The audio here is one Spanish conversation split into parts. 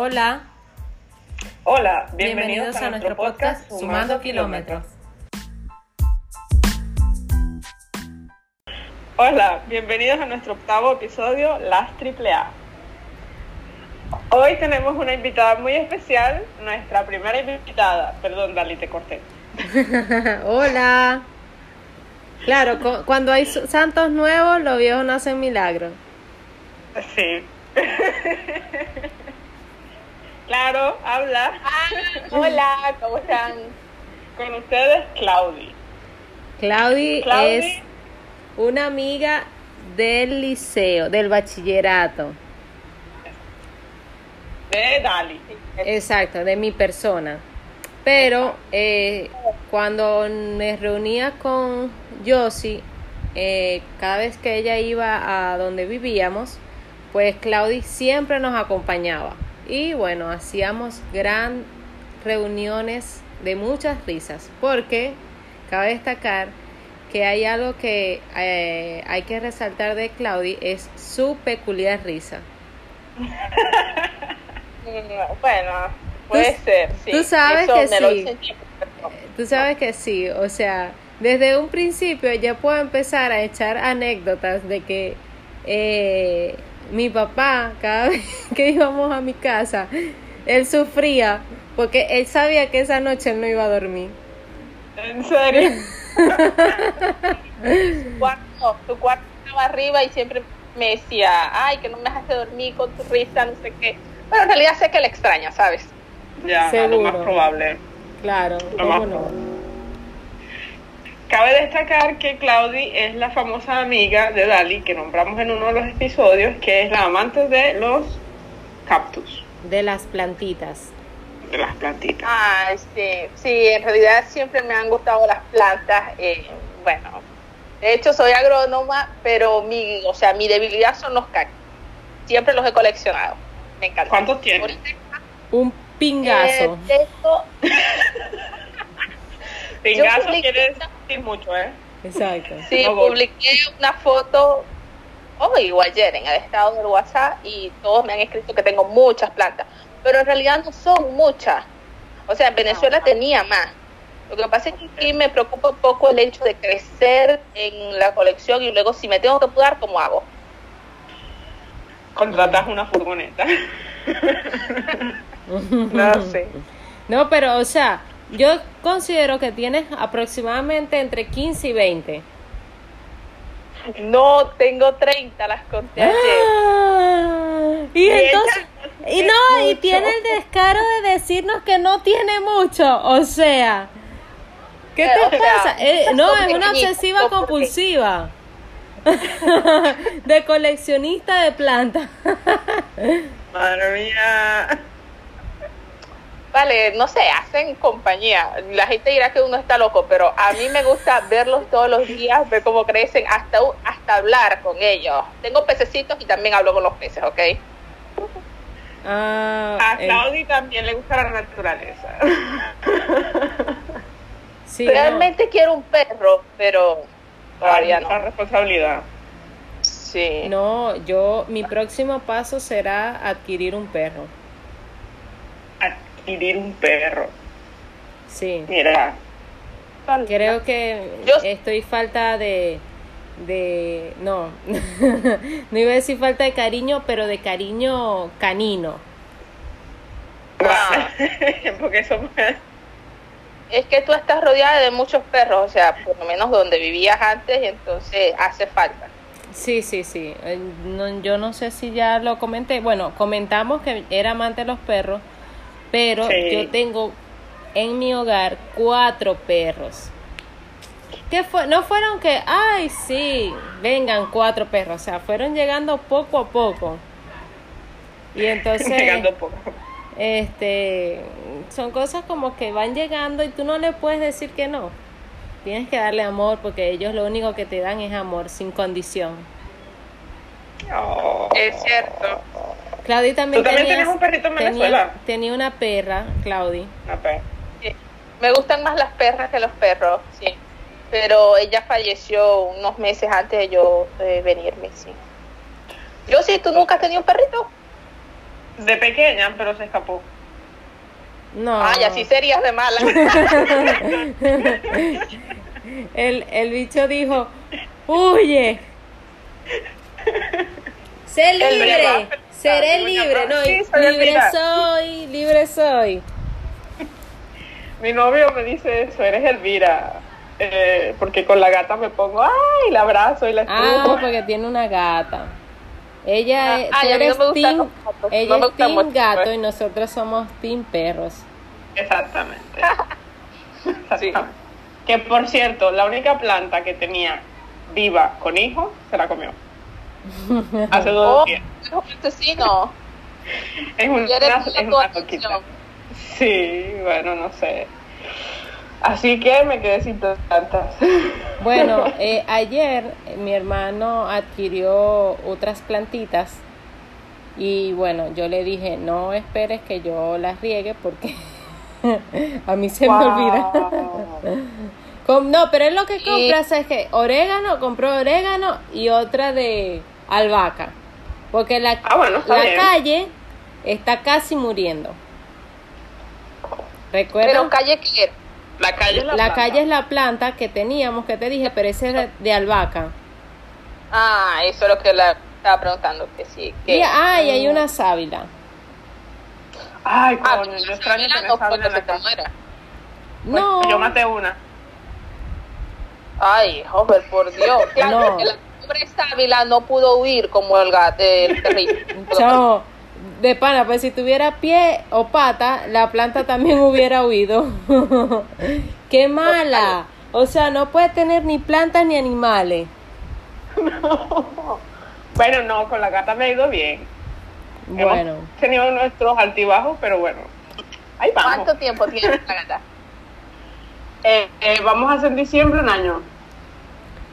Hola. Hola, bienvenidos, a, nuestro podcast Sumando Kilómetros. Hola, bienvenidos a nuestro octavo episodio, Las Triple A. Hoy tenemos una invitada muy especial, nuestra primera invitada. Perdón, Dali, te corté. Hola. Claro, cu- cuando hay santos nuevos, los viejos no hacen milagros. Sí. claro, habla. Hola, ¿cómo están? Con ustedes, Claudi. Claudi, Claudi. es una amiga del liceo, del bachillerato. De Dali. Exacto, de mi persona. Pero eh, cuando me reunía con Josie, eh, cada vez que ella iba a donde vivíamos, pues Claudi siempre nos acompañaba. Y bueno, hacíamos gran reuniones de muchas risas, porque cabe destacar que hay algo que eh, hay que resaltar de Claudi, es su peculiar risa. Bueno, puede Tú- ser, sí. tú sabes Eso que sí. pero- Tú sabes que sí, o sea, desde un principio ya puedo empezar a echar anécdotas de que eh, mi papá, cada vez que íbamos a mi casa, él sufría porque él sabía que esa noche él no iba a dormir. ¿En serio? Tu cuarto, tu cuarto estaba arriba y siempre me decía, ay, que no me dejaste dormir con tu risa, no sé qué. Pero en realidad sé que le extraña, ¿sabes? Ya, lo más probable. Claro, Lo más ¿cómo no? probable. Cabe destacar que Claudi es la famosa amiga de Dali que nombramos en uno de los episodios, que es la amante de los cactus, De las plantitas. de las plantitas. Ah, sí, sí, en realidad siempre me han gustado las plantas. eh, bueno, de hecho soy agrónoma, pero mi, o sea, mi debilidad son los cactus. Siempre los he coleccionado. Me encanta. ¿Cuántos tienes? Ahorita, Un pingazo. eh, tengo- Pingazo quiere mucho, ¿eh? Exacto. Sí, No, publiqué una foto hoy o ayer en el estado del WhatsApp y todos me han escrito que tengo muchas plantas, pero en realidad no son muchas. O sea, en Venezuela tenía más. Lo que pasa es que aquí me preocupa un poco el hecho de crecer en la colección y luego si me tengo que mudar, ¿cómo hago? Contratas una furgoneta. No sé. No, pero o sea, yo considero que tienes aproximadamente entre 15 y 20. No, tengo 30, las conté ayer. Ah, y Y entonces, ella y no, y tiene el descaro de decirnos que no tiene mucho, o sea, ¿qué te o sea, pasa? Eh, no, es una obsesiva compulsiva. de coleccionista de plantas. Madre mía. Vale, no sé, hacen compañía. La gente dirá que uno está loco, pero a mí me gusta verlos todos los días, ver cómo crecen, hasta, hasta hablar con ellos. Tengo pececitos y también hablo con los peces, ¿ok? Ah, A eh, Claudi también le gusta la naturaleza. sí, no. Realmente quiero un perro, pero todavía La no. responsabilidad. Sí. No, yo, mi próximo paso será adquirir un perro. Adquirir un perro. Sí. Mira, Creo que Yo- estoy falta de, de, no, no iba a decir falta de cariño, pero de cariño canino. Ah. porque somos Es que tú estás rodeada de muchos perros, o sea, por lo menos donde vivías antes, y entonces hace falta. Sí, sí, sí. Eh, no- yo no sé si ya lo comenté. Bueno, comentamos que era amante de los perros, pero Sí. yo tengo en mi hogar cuatro perros. ¿Qué fue? No fueron que, ay, sí, vengan cuatro perros. O sea, fueron llegando poco a poco. Y entonces, llegando poco. este, son cosas como que van llegando y tú no le puedes decir que no. Tienes que darle amor porque ellos lo único que te dan es amor sin condición. Oh. Es cierto. Claudi también, ¿Tú también tenía- tenías un perrito en tenía- Venezuela? Tenía, una perra, Claudi. Una perra. Sí. Me gustan más las perras que los perros, sí. Pero ella falleció unos meses antes de yo eh, venirme, sí. Yo sí, ¿tú nunca has tenido un perrito? De pequeña, pero se escapó. No. Ay, así serías de mala. el, el bicho dijo, huye. Sé libre. Seré libre, no, Sí, soy libre soy, libre soy. Mi novio me dice eso, eres Elvira. Eh, porque con la gata me pongo, ay, la abrazo y la Ah, estrujo. porque tiene una gata. Ella Ah, es, ay, tú a mí no eres me gustan team, los gatos, ella no es team mucho, gato pues. y nosotros somos team perros. Exactamente. Exactamente. Que por cierto, la única planta que tenía viva con hijos se la comió. Hace dos Oh, días. es un asesino. Es una, Quieres es una loquita. Sí, bueno, no sé. Así que me quedé sin plantas. Bueno, eh, ayer eh, mi hermano adquirió otras plantitas y bueno, yo le dije, no esperes que yo las riegue porque a mí se me olvida. No, pero es lo que compra, es que orégano, compró orégano y otra de albahaca. Porque la, Ah, bueno, la bien. calle está casi muriendo. ¿Recuerdas? Pero calle que era. La calle es la, la planta. calle es la planta que teníamos, que te dije, pero ese era de albahaca. Ah, eso es lo que le estaba preguntando. Que sí. Que, Y, ah, y hay una sábila. Ay, Ah, coño, pero yo extraño tener no sábila en la casa. muera. Pues. Yo maté una. Ay, joder, por Dios. Claro, No. Pobre no pudo huir como el gato, el perrito. Chao. De pana, pues si tuviera pie o pata, la planta también hubiera huido. ¡Qué mala! O sea, no puede tener ni plantas ni animales. Bueno, no, con la gata me ha ido bien. Bueno, Hemos tenido nuestros altibajos, pero bueno. Ahí vamos. ¿Cuánto tiempo tiene la gata? Eh, eh, vamos a hacer diciembre un año.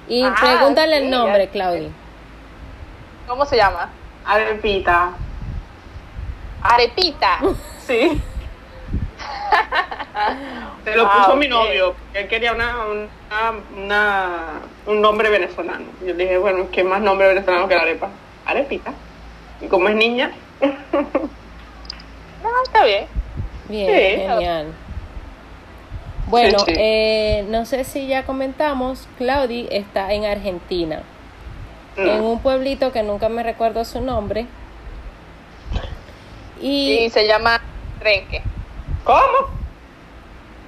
Y Ah, pregúntale sí, el nombre. Claudia. ¿Cómo se llama? Arepita. Arepita. Sí. Se lo Ah, puso mi novio, porque él quería una, una, una- un nombre venezolano. Yo le dije, bueno, ¿qué más nombre venezolano que la arepa? Arepita. Y como es niña, No, está bien. Bien, Sí. genial. Bueno, Sí, sí. eh, no sé si ya comentamos, Claudi está en Argentina, en no. un pueblito que nunca me recuerdo su nombre. Y Y se llama Trenque. ¿Cómo?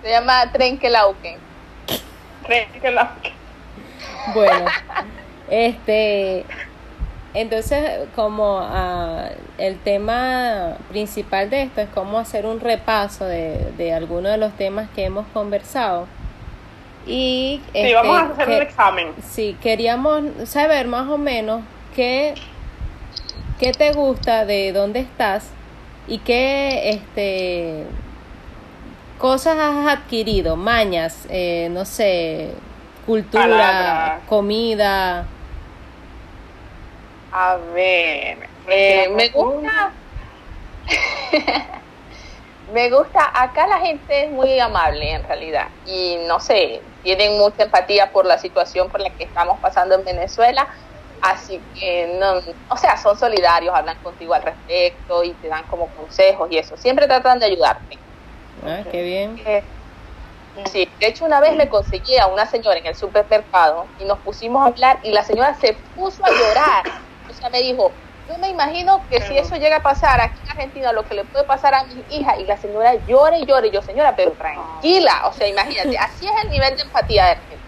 Se llama Trenquelauquen. Cree que la... bueno, este, entonces como ah, el tema principal de esto es cómo hacer un repaso de, de algunos de los temas que hemos conversado. Y Sí, este, vamos a hacer que- un examen. Sí, queríamos saber más o menos qué, qué te gusta de dónde estás y qué este, cosas has adquirido, mañas, eh, no sé, cultura, comida. A ver, eh, me gusta. me gusta, acá la gente es muy amable en realidad y no sé, tienen mucha empatía por la situación por la que estamos pasando en Venezuela, así que no, o sea, son solidarios, hablan contigo al respecto y te dan como consejos y eso, siempre tratan de ayudarte. Ah, qué bien. Eh, Sí, de hecho una vez me conseguí a una señora en el supermercado y nos pusimos a hablar y la señora se puso a llorar. O sea, me dijo, yo me imagino que si eso llega a pasar aquí en Argentina, lo que le puede pasar a mi hija, y la señora llora y llora, y yo, señora, pero tranquila, o sea, imagínate, así es el nivel de empatía de Argentina.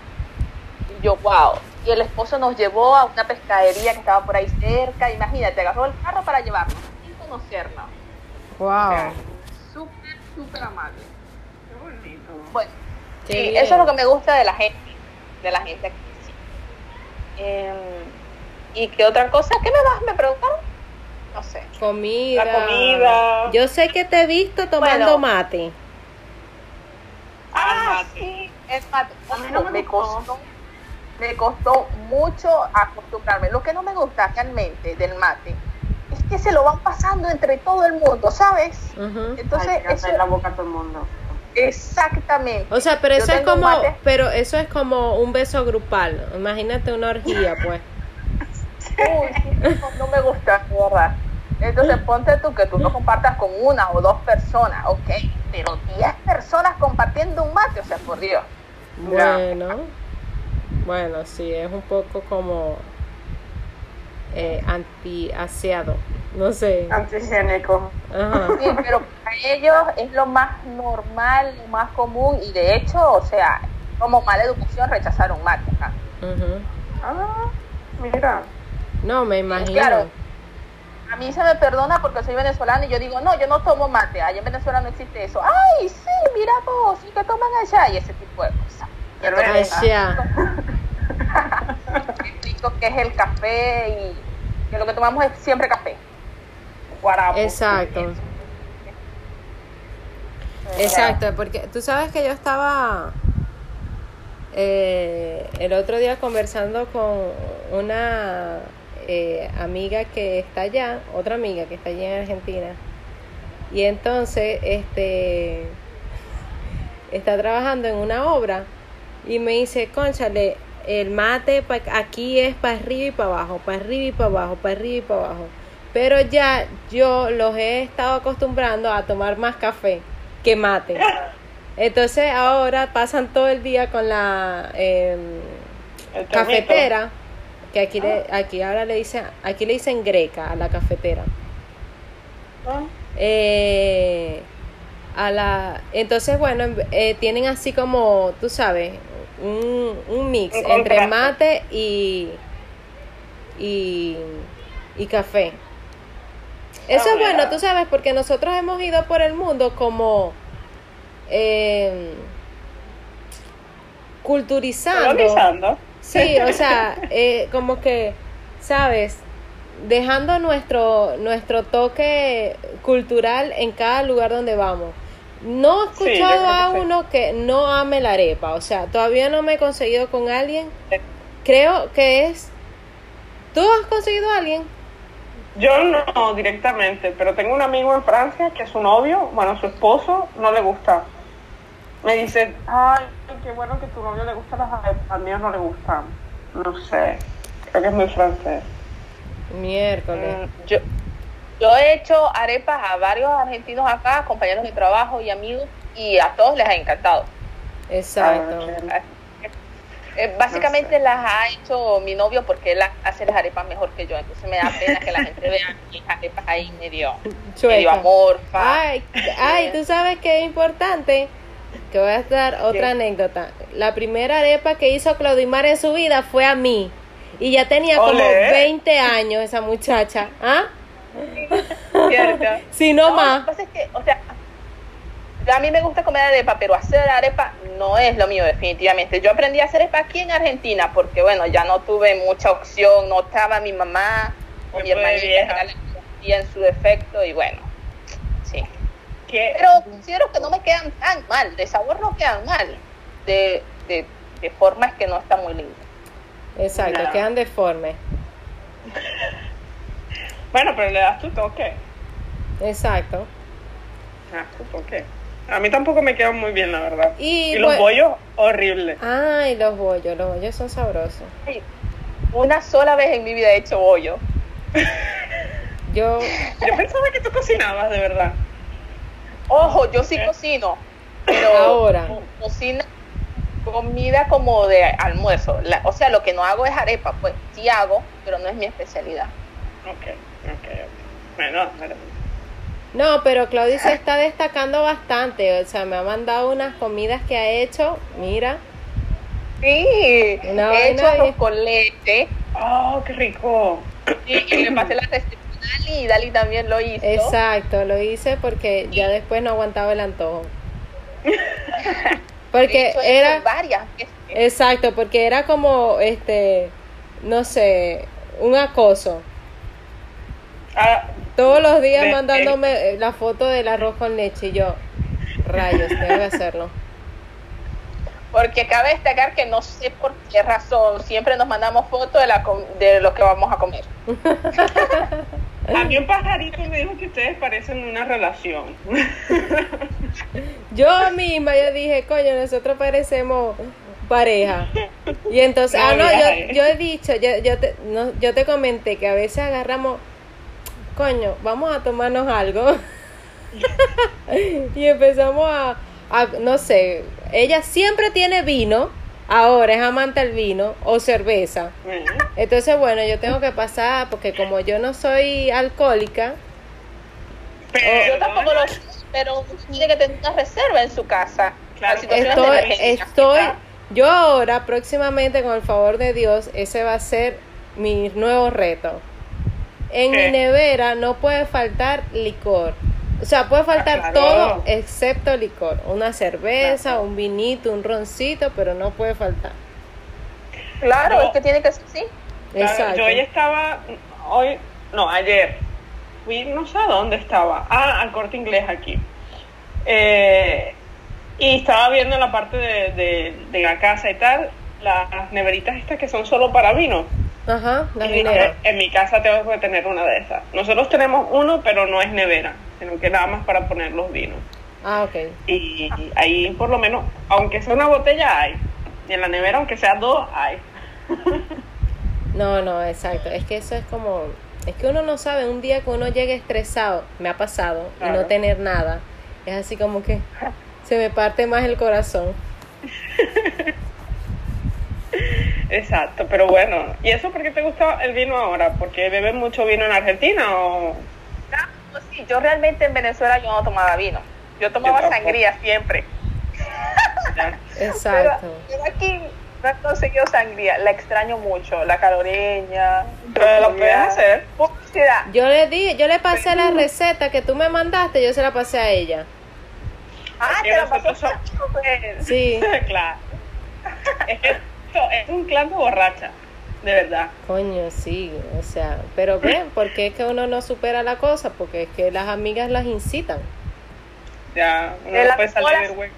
Y yo, wow. Y el esposo nos llevó a una pescadería que estaba por ahí cerca, imagínate, agarró el carro para llevarnos, sin conocernos. Wow. Súper, súper amable. Qué bonito. Bueno, Qué sí, bien. eso es lo que me gusta de la gente, de la gente aquí. sí. Em, ¿Y qué otra cosa? ¿Qué me vas? ¿Me preguntaron? No sé. Comida. La comida. Yo sé que te he visto tomando Bueno. mate. Ah, sí, es mate. A mí no me costó, me costó mucho acostumbrarme. Lo que no me gusta realmente del mate es que se lo van pasando entre todo el mundo, ¿sabes? Entonces, Ay, que eso, hacer la boca a todo el mundo. exactamente. O sea, pero Yo eso es como, mate- pero eso es como un beso grupal. Imagínate una orgía, pues. Uy, no, me gusta, de verdad. Entonces ponte tú que tú no compartas con una o dos personas, ok, pero 10 personas compartiendo un mate, o sea, por Dios. Bueno, bueno, sí, es un poco como eh, anti-aseado, no sé. Antihigiénico. Ajá. Sí, pero para ellos es lo más normal, lo más común y de hecho, o sea, como mala educación rechazar un mate. Ah, mira. No, me imagino. claro. A mí se me perdona porque soy venezolana y yo digo, no, yo no tomo mate, allá en Venezuela no existe eso. Ay, sí, mira vos, ¿y qué toman allá? Y ese tipo de cosas. Pero explico que es el café y que lo que tomamos es siempre café. Guarapo. Exacto. Exacto, porque tú sabes que yo estaba eh, el otro día conversando con una eh, amiga que está allá, otra amiga que está allá en Argentina, y entonces este está trabajando en una obra y me dice, conchale, el mate pa- aquí es para arriba y para abajo, para arriba y para abajo, para arriba y para abajo. Pero ya yo los he estado acostumbrando a tomar más café que mate. Entonces ahora pasan todo el día con la em, cafetera, que aquí le, aquí ahora le dicen, aquí le dicen greca a la cafetera. Ah, Eh, a la, entonces, bueno, en- eh, tienen así como, tú sabes, un, un mix Un entre mate y, y, y café. Eso Ah, es bueno, mira. tú sabes, porque nosotros hemos ido por el mundo como eh, culturizando. Sí, o sea, eh, como que, ¿sabes? Dejando nuestro, nuestro toque cultural en cada lugar donde vamos. No he Sí, escuchado que a sí. uno que no ame la arepa, o sea, todavía no me he conseguido con alguien. Creo que es... ¿Tú has conseguido a alguien? Yo no directamente, pero tengo un amigo en Francia que su novio, bueno, su esposo, no le gusta. Me dice, ay, qué bueno que tu novio le gusta las arepas, al mío no le gustan. No sé, creo que es muy francés. Miércoles. Mm, Yo, yo he hecho arepas a varios argentinos acá, compañeros de trabajo y amigos, y a todos les ha encantado. Exacto. Ah, Eh, básicamente las ha hecho mi novio porque él hace las arepas mejor que yo, entonces me da pena que la gente vea mis arepas ahí medio, medio amorfa. Ay, ay, tú sabes que es importante. Que voy a dar otra anécdota. La primera arepa que hizo Claudimar en su vida fue a mí. Y ya tenía como Olé. 20 años esa muchacha. ¿Ah? ¿cierto? Si no, Lo más. que pasa es que, o sea, a mí me gusta comer arepa, pero hacer arepa no es lo mío definitivamente. Yo aprendí a hacer arepa aquí en Argentina porque, bueno, ya no tuve mucha opción, no estaba mi mamá o mi hermanita, hacía en su defecto y bueno, sí. ¿Qué? Pero considero que no me quedan tan mal, de sabor no quedan mal, de, de, de forma es que no está muy lindo. Exacto, No. quedan deformes. Bueno, pero le das tu toque. Exacto. Ah, tu toque. A mí tampoco me quedan muy bien, la verdad. Y, Y los bue- bollos, horrible. Ay, los bollos, los bollos son sabrosos. Una sola vez en mi vida he hecho bollo. Yo, Yo pensaba que tú cocinabas, de verdad. Ojo, yo sí Ok. cocino, pero Ahora. co- cocina comida como de almuerzo. La- o sea, lo que no hago es arepa, pues sí hago, pero no es mi especialidad. Ok, ok, ok. Bueno, bueno. no, pero Claudia se está destacando bastante. O sea, me ha mandado unas comidas que ha hecho. Mira. Sí, Una he hecho arroz con leche Oh, qué rico. y, y le pasé la receta Dali y Dali también lo hizo. Exacto, lo hice porque ya después no aguantaba el antojo. Porque hecho, he hecho era, varias veces. exacto, porque era como, este, no sé, un acoso. Ah, Todos los días De- mandándome eh, la foto del arroz con leche y yo, rayos, tengo que hacerlo. Porque cabe destacar que no sé por qué razón siempre nos mandamos fotos de, la com- de lo que vamos a comer. a mí un pajarito me dijo que ustedes parecen una relación. Yo misma yo dije, coño, nosotros parecemos pareja. Y entonces, No, ah, no, yo, yo he dicho, yo, yo, te, no, yo te comenté que a veces agarramos coño, vamos a tomarnos algo. y empezamos a, a, no sé, ella siempre tiene vino, ahora es amante del vino o cerveza. Entonces, bueno, yo tengo que pasar, porque como yo no soy alcohólica, Pero, Yo tampoco lo pero tiene que tener una reserva en su casa. Claro, estoy, estoy, yo ahora próximamente con el favor de Dios, ese va a ser mi nuevo reto. En ¿Qué? mi nevera no puede faltar licor. O sea, puede faltar claro. todo excepto licor. Una cerveza, Claro. un vinito, un roncito, pero no puede faltar. Claro, No. es que tiene que ser así. Claro, Exacto. Yo hoy estaba, hoy, no, ayer, fui, no sé a dónde estaba, ah, al corte inglés aquí. Eh, y estaba viendo en la parte de, de, de la casa y tal, las neveritas estas que son solo para vino. Ajá, la Y dije, en mi casa tengo que tener una de esas. Nosotros tenemos uno, pero no es nevera, sino que nada más para poner los vinos. Ah, ok. Y ahí por lo menos, aunque sea una botella, hay. Y en la nevera, aunque sea dos, hay. No, no, exacto. Es que eso es como, es que uno no sabe, un día que uno llegue estresado, me ha pasado, y no tener nada, es así como que se me parte más el corazón. Exacto, pero bueno. ¿Y eso por qué te gusta el vino ahora? ¿Porque beben mucho vino en Argentina o...? Pues sí, yo realmente en Venezuela yo no tomaba vino. Yo tomaba sangría siempre. Exacto. Pero, pero aquí no he conseguido sangría. La extraño mucho. La caloreña. Pero lo puedes hacer. Publicidad. Yo le di, yo le pasé la receta que tú me mandaste, yo se la pasé a ella. Ah, te la pasó nosotros somos- pues. Sí, claro. Es que esto es un clan de borracha, de verdad. coño, sí, o sea, pero ven, ¿por qué es que uno no supera la cosa? Porque es que las amigas las incitan. Ya, uno El no puede alcohol salir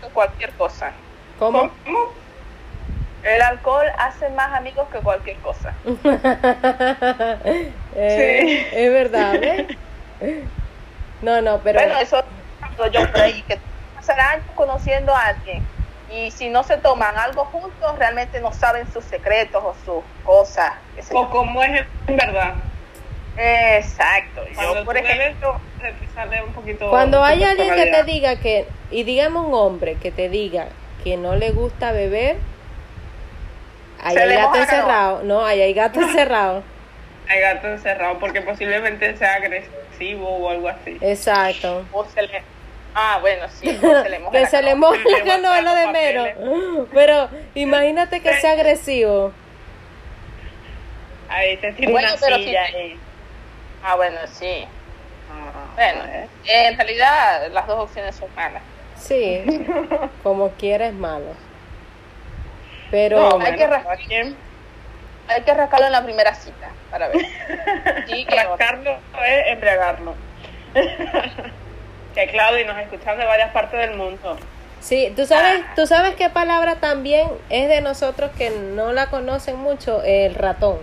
que cualquier cosa. ¿Cómo? ¿Cómo? El alcohol hace más amigos que cualquier cosa. Eh, Es verdad, ¿ves? No, no, pero... bueno, eso lo yo por ahí, que pasar años conociendo a alguien y si no se toman algo juntos, realmente no saben sus secretos o sus cosas. O cómo es en verdad. Exacto. Cuando Yo, por ejemplo, te sale un poquito... Cuando hay alguien que te diga que, y digamos un hombre que te diga que no le gusta beber, ahí hay gato encerrado. No, ahí hay gato encerrado. Hay gato encerrado porque posiblemente sea agresivo o algo así. Exacto. o se le... Ah, bueno, sí, se le moja que la se le moja la canoa es lo de menos. Pero imagínate que sea agresivo. Ahí te tira Bueno, una pero silla sí. y... Ah, bueno, sí. Ah, Bueno, eh. en realidad las dos opciones son malas. Sí, como quiera es malo. Pero No, hay bueno, que Hay que rascarlo en la primera cita para ver. Sí, que Rascarlo es embriagarlo. Que claro, y nos escuchan de varias partes del mundo. sí, tú sabes, tú sabes qué palabra también es de nosotros que no la conocen mucho, el ratón.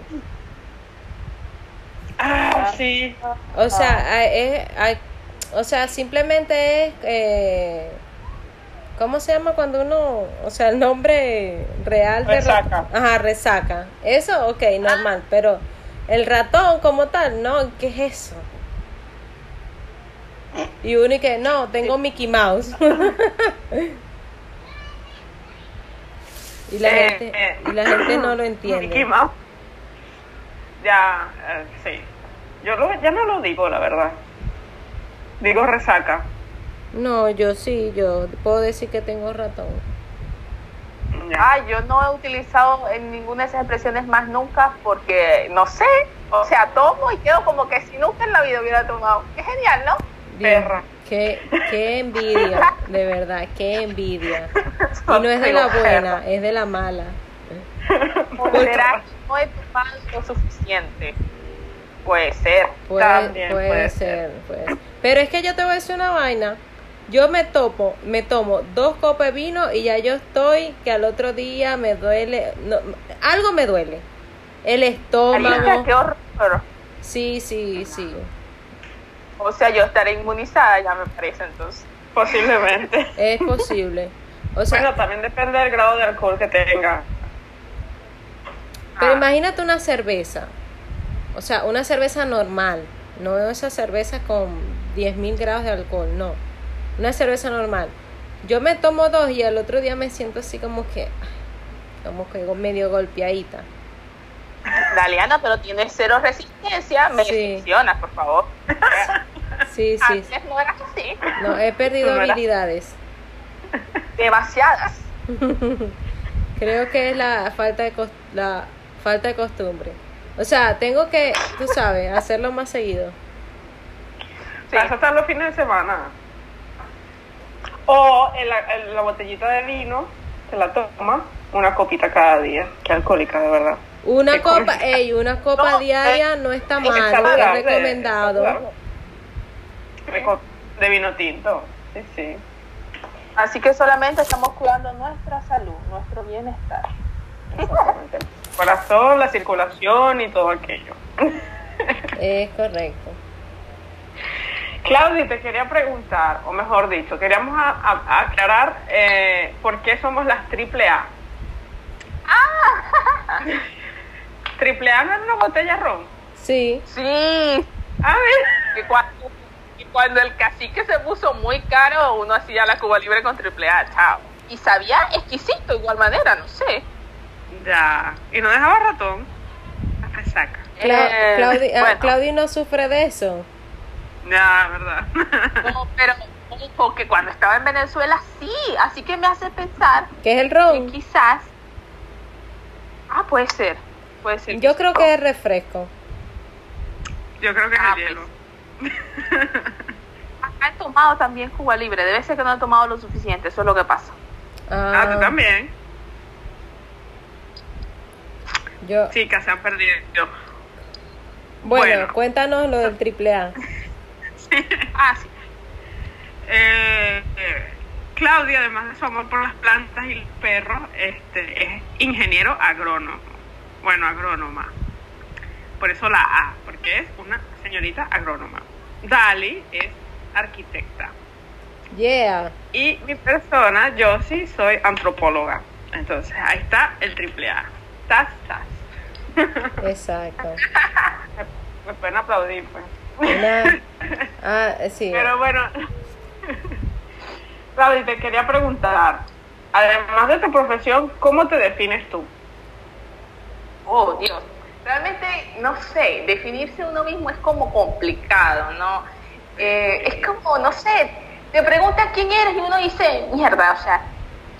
Ah, sí. O sea, es- o sea, simplemente es, eh, ¿cómo se llama cuando uno, o sea, el nombre real de Resaca. Ajá, resaca. Eso, ok, normal, pero el ratón como tal, no, ¿qué es eso? Y uno y que, no, tengo Mickey Mouse. y la Eh, gente, eh, y la gente no lo Mickey entiende. Mouse. Ya, eh, sí. Yo lo- ya no lo digo, la verdad. Digo resaca. No, yo sí, yo puedo decir que tengo ratón. Ya. Ah, yo no he utilizado en ninguna de esas expresiones más nunca porque, no sé, o sea, tomo y quedo como que si nunca en la vida hubiera tomado. Qué genial, ¿no? Dios, Perra. Qué, qué envidia, de verdad, qué envidia. Y no es de la buena, es de la mala. ¿O será que no he tomado lo suficiente? Puede ser. Puede, También puede, puede ser, puede ser. Pero es que yo te voy a decir una vaina. Yo me topo, me tomo dos copas de vino y ya yo estoy que al otro día me duele, no, algo me duele. El estómago. qué horror. Sí, sí, sí. O sea, yo estaré inmunizada, ya me parece entonces. Posiblemente. Es posible. O sea, bueno, también depende del grado de alcohol que tenga. Pero Ah. imagínate una cerveza. O sea, una cerveza normal. No esa cerveza con 10.000 grados de alcohol, no. Una cerveza normal. Yo me tomo dos y al otro día me siento así como que, como que medio golpeadita. Daliana, pero tienes cero resistencia, me Sí. por favor. Sí, sí. Antes no eras así, No, he perdido No era- habilidades. demasiadas. Creo que es la falta de la falta de costumbre. O sea, tengo que, tú sabes, hacerlo más seguido. Sí. Vas a estar los fines de semana. O en la, en la botellita de vino, se la toma una copita cada día. Qué alcohólica, de verdad. Una Qué copa, ey, una copa No, diaria eh, no está Es mal, es recomendado. De vino tinto. Sí, sí. Así que solamente estamos cuidando nuestra salud, nuestro bienestar. Corazón, la circulación y todo aquello. Es correcto. Claudia, te quería preguntar, o mejor dicho, queríamos a- a- aclarar eh, por qué somos las triple A. triple A no es una botella de ron. Sí, Sí, A ver. Cuando, que cuando el cacique se puso muy caro, uno hacía la Cuba Libre con triple A, chao. Y sabía exquisito, igual manera, no sé. Ya. Y no dejaba ratón. La resaca. Cla- Eh, Claudi, ah, bueno. Claudi no sufre de eso. Ya, verdad. No, pero ojo, que cuando estaba en Venezuela sí, así que me hace pensar ¿Qué es el que ron? quizás... Ah, puede ser, puede ser. Yo creo que es refresco. Yo creo que es Ah, el pues. hielo. Acá he tomado también Cuba Libre, debe ser que no he tomado lo suficiente, eso es lo que pasa. Ah, tú también. Yo, Chicas, se han perdido. bueno, bueno. cuéntanos lo del triple A. Ah, sí. Eh, eh, Claudia, además de su amor por las plantas y los perros, este, es ingeniero agrónomo. Bueno, agrónoma. Por eso la A, porque es una señorita agrónoma. Dali es arquitecta. Yeah. Y mi persona, yo sí soy antropóloga. Entonces, ahí está el triple A. Tas, tas. Exacto. Me pueden aplaudir, pues. Una- ah, sí. Pero bueno, Claudia, te quería preguntar, además de tu profesión, ¿cómo te defines tú? Oh, Dios. Realmente, no sé, definirse uno mismo es como complicado, ¿no? Eh, es como, no sé, te preguntas quién eres y uno dice, mierda, o sea,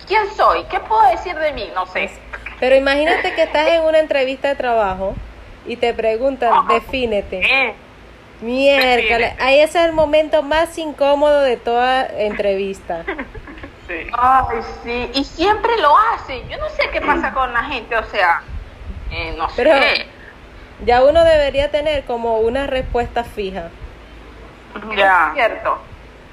¿quién soy? ¿Qué puedo decir de mí? No sé. Pero imagínate que estás en una entrevista de trabajo y te preguntan, defínete. Eh, Miércoles, ahí es el momento más incómodo de toda entrevista. sí. Ay, sí, y siempre lo hacen. Yo no sé qué pasa con la gente, o sea, eh, no Pero- sé. Ya uno debería tener como una respuesta fija. Ya. Es cierto.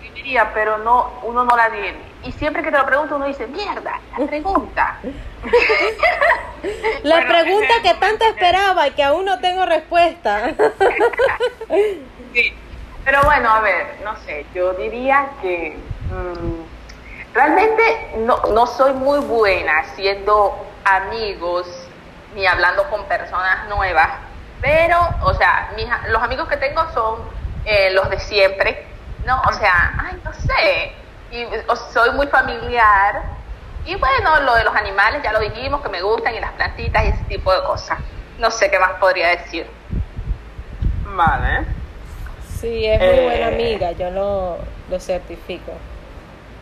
Yo diría, pero no, uno no la tiene. Y siempre que te lo pregunto, uno dice, mierda, la pregunta. La Bueno, pregunta que tanto esperaba y que aún no tengo respuesta. Sí. Pero bueno, a ver, no sé, yo diría que mm, realmente no, no soy muy buena haciendo amigos ni hablando con personas nuevas, pero, o sea, mis a- los amigos que tengo son eh, los de siempre, ¿no? O sea, ay, no sé, y o- soy muy familiar. Y bueno, lo de los animales ya lo dijimos, que me gustan, y las plantitas y ese tipo de cosas. No sé qué más podría decir. Vale. Sí, es muy Eh. buena amiga, yo lo, lo certifico.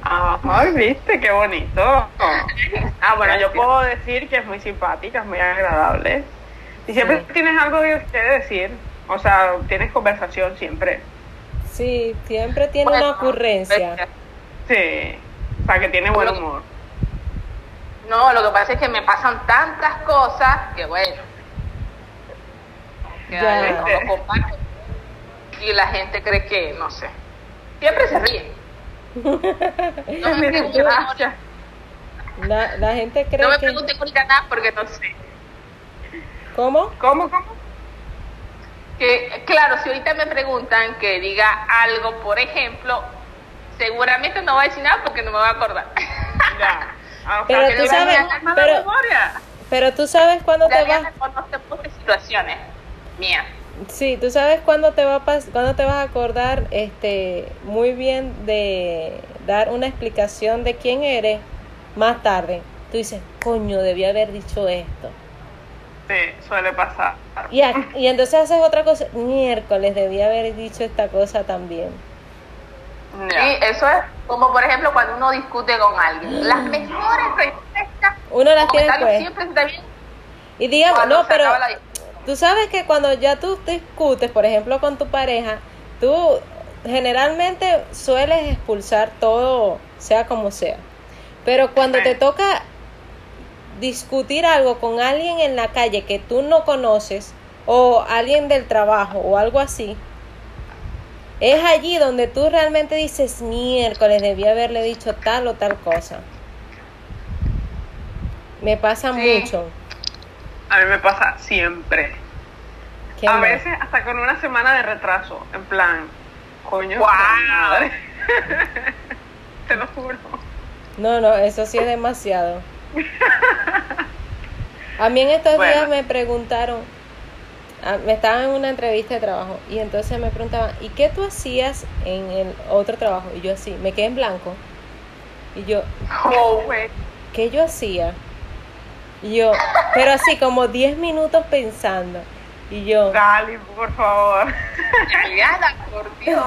Ay, viste, qué bonito. Ah, bueno, yo puedo decir que es muy simpática, es muy agradable. Y siempre Sí. tienes algo que decir. O sea, tienes conversación siempre. Sí, siempre tiene Bueno, una ocurrencia. Sí. O sea, que tiene buen humor. No, lo que pasa es que me pasan tantas cosas que bueno. Que Ya. no comparto. Y la gente cree que, no sé. Siempre se ríe. No me. La, la gente cree no me que... pregunten nada porque no sé. ¿Cómo? ¿Cómo, cómo? Que, claro, si ahorita me preguntan que diga algo, por ejemplo, seguramente no voy a decir nada porque no me voy a acordar. Ya. Pero tú sabes, pero-. Pero tú sabes cuándo te vas... muchas situaciones mías. Sí, tú sabes cuándo te va a pas cuándo te vas a acordar este muy bien de dar una explicación de quién eres más tarde. Tú dices, coño, debía haber dicho esto. Sí, suele pasar. Y, a- y entonces haces otra cosa, miércoles debía haber dicho esta cosa también. Sí, eso es como por ejemplo cuando uno discute con alguien. Las mejores respuestas, Uno las tiene pues. siempre bien Y digamos, no, se pero la tú sabes que cuando ya tú discutes, por ejemplo, con tu pareja, tú generalmente sueles expulsar todo, sea como sea. Pero cuando te toca discutir algo con alguien en la calle que tú no conoces, o alguien del trabajo, o algo así, es allí donde tú realmente dices, miércoles, debí haberle dicho tal o tal cosa. Me pasa Sí. mucho. A mí me pasa siempre. ¿Qué A más? veces hasta con una semana de retraso. En plan, coño. Madre. Te lo juro. No, no, eso sí es demasiado. A mí en estos Bueno. días me preguntaron, ah, me estaban en una entrevista de trabajo y entonces me preguntaban, ¿y qué tú hacías en el otro trabajo? Y yo así, me quedé en blanco. Y yo, Oh. ¿qué yo hacía? Y yo, pero así como 10 minutos pensando. Y yo, Dale, por favor. Por Dios.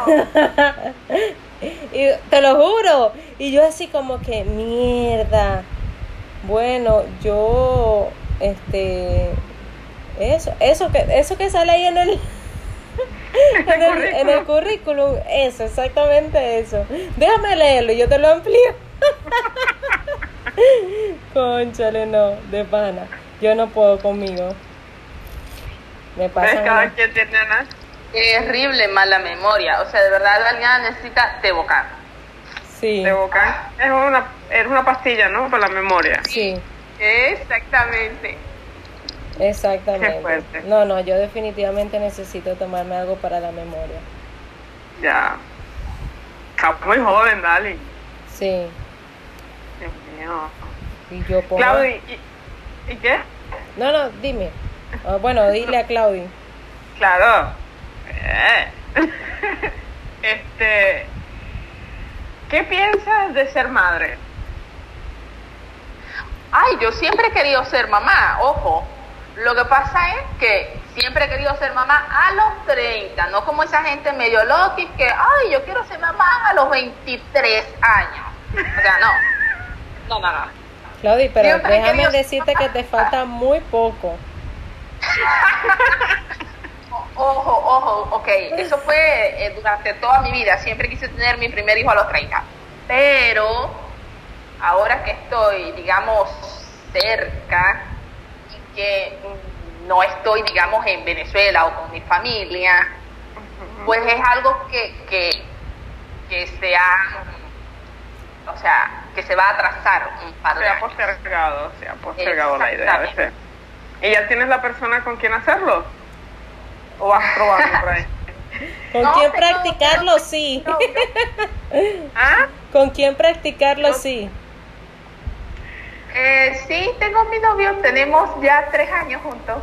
y te lo juro. Y yo así como que, mierda. Bueno, yo, este, eso, eso que, eso que sale ahí en el, en el, en el currículum, eso, exactamente eso. Déjame leerlo, y yo te lo amplío. Conchale, no, de pana. Yo no puedo conmigo. Me ¿Ves? pasa. Cada quien tiene una... Terrible mala memoria. O sea, de verdad, Diana necesita Tevocar. Sí, de boca. Es una, es una pastilla, ¿no? Para la memoria. sí. Exactamente. Exactamente. Qué fuerte. No, no, yo definitivamente necesito tomarme algo para la memoria. Ya. Está muy joven, Dali. Sí, Dios mío. y yo pongo... Claudia, ¿y, ¿y qué? No, no, dime. Ah, bueno, dile a Claudia. Claro. Eh. este. ¿Qué piensas de ser madre? Ay, yo siempre he querido ser mamá, ojo. Lo que pasa es que siempre he querido ser mamá a los 30, no como esa gente medio loca que, ay, yo quiero ser mamá a los 23 años. O sea, no. No, no, no. Claudia, pero Siempre déjame querido- decirte que te falta muy poco. Ojo, ojo, ok. Eso fue eh, durante toda mi vida. Siempre quise tener mi primer hijo a los 30. Pero ahora que estoy, digamos, cerca y que no estoy, digamos, en Venezuela o con mi familia, pues es algo que, que, que se ha, o sea, que se va a atrasar un par de Se ha postergado, se ha postergado la idea de Exactamente. ser. ¿Y ya tienes la persona con quien hacerlo? ¿O vas probando por ahí? ¿Con No, quién practicarlo? Sí. No, ¿Ah? ¿Con quién practicarlo? Sí. Eh, sí, tengo mi novio, tenemos ya tres años juntos.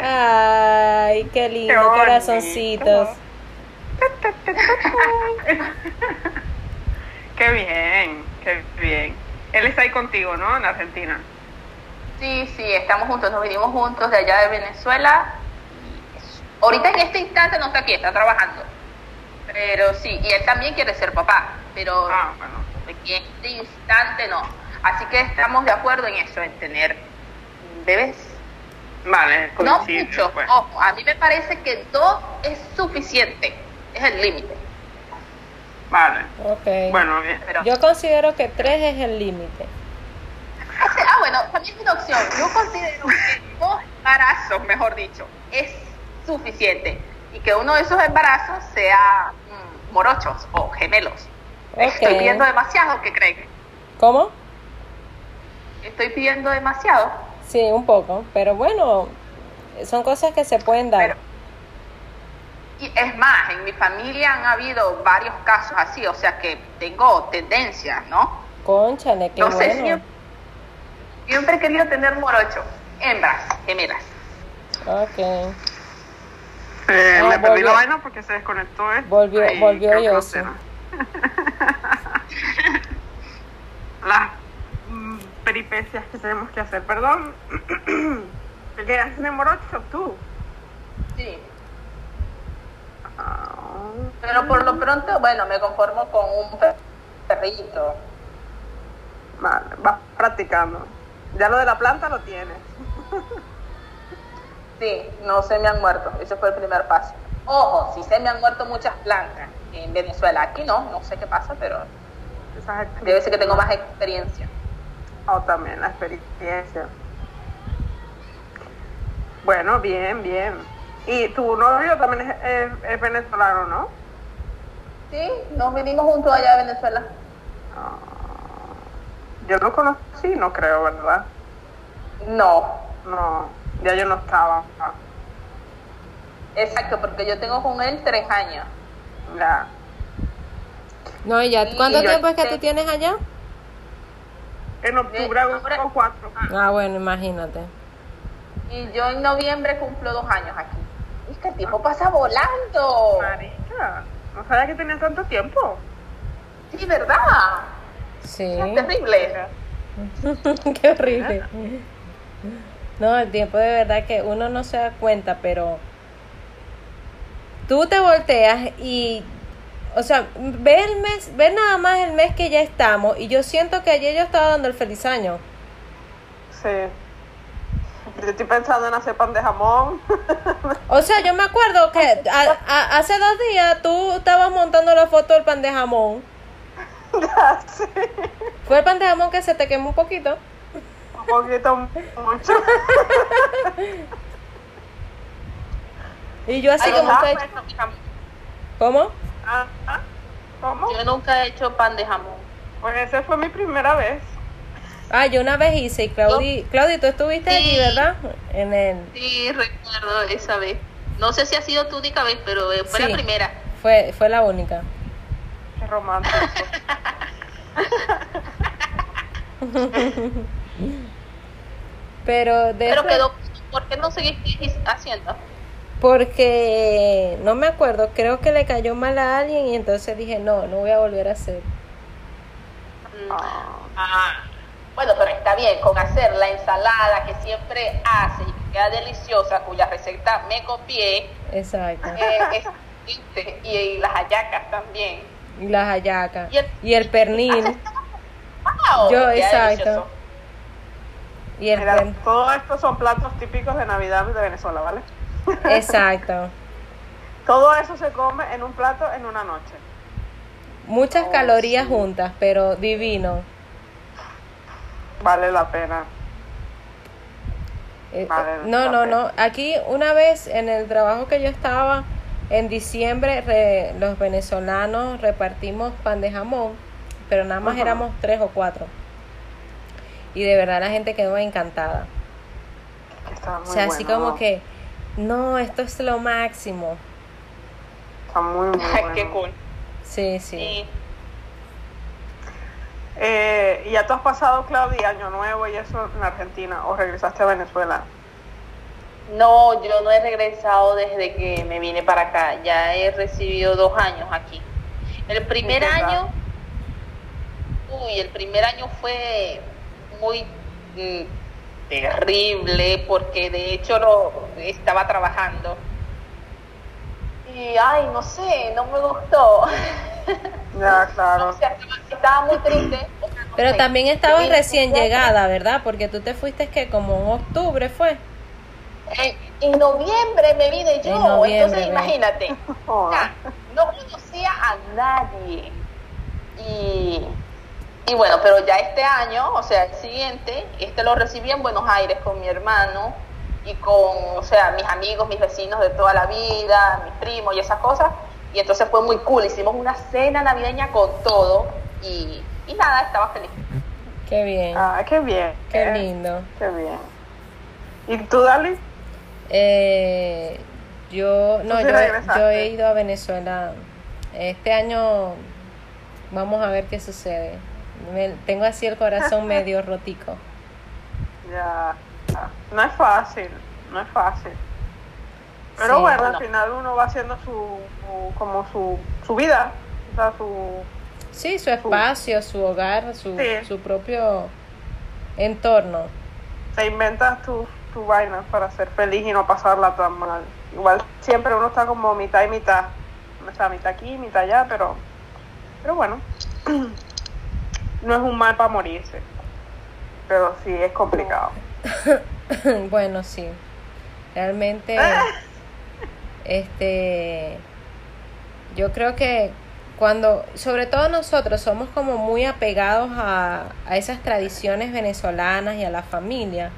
Ay, qué lindo, Qué corazoncitos. Qué bien, qué bien. Él está ahí contigo, ¿no? En Argentina. Sí, sí, estamos juntos, nos vinimos juntos de allá de Venezuela. Ahorita en este instante no está aquí, está trabajando. Pero sí, y él también quiere ser papá, pero Ah, bueno. en este instante no. Así que estamos de acuerdo en eso, en tener bebés. Vale, No mucho, pues. ojo, a mí me parece que dos es suficiente, es el límite. Vale. Ok. Bueno, bien. Pero, Yo considero que tres es el límite. ah, bueno, también es una opción. Yo considero que dos embarazos, mejor dicho, es suficiente. Y que uno de esos embarazos sea mm, morochos o gemelos. Estoy pidiendo demasiado, ¿qué creen? ¿Cómo? Estoy pidiendo demasiado. Sí, un poco. Pero bueno, son cosas que se pueden dar. Pero- Y es más, en mi familia han habido varios casos así, o sea que tengo tendencias, ¿no? Conchale, qué no sé, bueno. siempre, siempre he querido tener morocho, hembras, gemelas. Ok. Eh, le perdí volvió. la vaina porque se desconectó esto. Volvió- volvió no nada. Las mm, peripecias que tenemos que hacer, perdón. ¿Qué haces de morocho tú? Sí. Ah, Pero por lo pronto, bueno, me conformo con un perrito. vale, vas practicando. Ya lo de la planta lo tienes. Sí, no se me han muerto. Ese fue el primer paso. Ojo, sí se me han muerto muchas plantas en Venezuela. Aquí no, no sé qué pasa, pero debe ser que tengo más experiencia. O también la experiencia. Bueno, bien, bien. Y tu novio también es, es- es venezolano, ¿no? Sí, nos vinimos juntos allá a Venezuela. Ah, yo lo conocí, no creo, ¿verdad? No, No, ya yo no estaba. Ah, exacto, porque yo tengo con él tres años. Ya. No, y ya, ¿cuánto y yo- tiempo es que tú tienes allá? En octubre hago cuatro. Ah, bueno, imagínate. Y yo en noviembre cumplo dos años aquí. Es que el tiempo pasa volando. Marica, no sabía que tenía tanto tiempo. Sí, ¿verdad? Sí. Es terrible. Qué horrible. No, el tiempo de verdad que uno no se da cuenta, pero tú te volteas y, o sea, ve el mes, ve nada más el mes que ya estamos y yo siento que ayer yo estaba dando el feliz año. Sí. Yo estoy pensando en hacer pan de jamón. O sea, yo me acuerdo que a- a- hace dos días tú estabas montando la foto del pan de jamón. sí. Fue el pan de jamón que se te quemó un poquito. Un poquito, mucho. Y yo así Ay, como, he ah, hecho. ¿cómo? Ah, ah, ¿Cómo? Yo nunca he hecho pan de jamón. Pues esa fue mi primera vez. Ah, yo una vez hice y Claudi, Claudi, tú estuviste Sí. allí, ¿verdad? En el, Sí, recuerdo esa vez. No sé si ha sido tu única vez, pero eh, fue Sí. la primera. fue, fue la única. Qué romántico. Pero de Pero quedó. ¿Por qué no seguiste haciendo? porque no me acuerdo, creo que le cayó mal a alguien y entonces dije, no, no voy a volver a hacer. Ah, Ah, bueno, pero está bien, con hacer la ensalada que siempre hace y que queda deliciosa, cuya receta me copié, Exacto. eh, es y, y las hallacas también. Y las hallacas. Y el- Y el pernil. ¡Wow! Yo, Queda exacto. delicioso. Y el todos estos son platos típicos de Navidad de Venezuela, ¿vale? Exacto. Todo eso se come en un plato en una noche. Muchas Oh, calorías sí. juntas, pero divino. Vale la pena. Eh, Vale, no, la no, pena. no. Aquí una vez en el trabajo que yo estaba, en diciembre re- los venezolanos repartimos pan de jamón, pero nada más éramos tres o cuatro. Y de verdad la gente quedó encantada. Está muy o sea, así como que, no, esto es lo máximo. Está muy, muy bueno. Qué cool. Sí, sí. Sí. Eh, ¿y ¿Ya tú has pasado, Claudia, Año Nuevo y eso en Argentina o regresaste a Venezuela? No, yo no he regresado desde que me vine para acá. Ya he recibido dos años aquí. El primer ¿Y año, uy, el primer año fue muy mm, terrible porque de hecho lo estaba trabajando. Y ay, no sé, no me gustó. Ya, claro. O sea, estaba, muy triste. no Pero también estabas Sí, recién llegada, ¿verdad? Porque tú te fuiste que como en octubre fue. En, en noviembre me vine yo, En entonces imagínate. Oh, O sea, no conocía a nadie. Y, y bueno, pero ya este año, o sea, el siguiente, este lo recibí en Buenos Aires con mi hermano y con, o sea, mis amigos, mis vecinos de toda la vida, mis primos y esas cosas. Y entonces fue muy cool. Hicimos una cena navideña con todo y, y nada, estaba feliz. Qué bien. Ah, qué bien. Qué lindo. Qué bien. ¿Y tú, Dali? Eh, yo no, sí yo, regresaste? yo he ido a Venezuela. Este año vamos a ver qué sucede. Me- tengo así el corazón medio rotico. Ya. No es fácil. No es fácil. Pero Sí. bueno, al final uno va haciendo su, como su, su vida, o sea, su... Sí, su espacio, su hogar, su, Sí. su propio entorno. Te inventas tu, tu vaina para ser feliz y no pasarla tan mal. Igual siempre uno está como mitad y mitad, o sea, mitad aquí, mitad allá, pero, pero bueno, no es un mal para morirse, pero sí es complicado. bueno, sí. Realmente, este, yo creo que cuando, sobre todo nosotros, somos como muy apegados a, a esas tradiciones venezolanas y a la familia.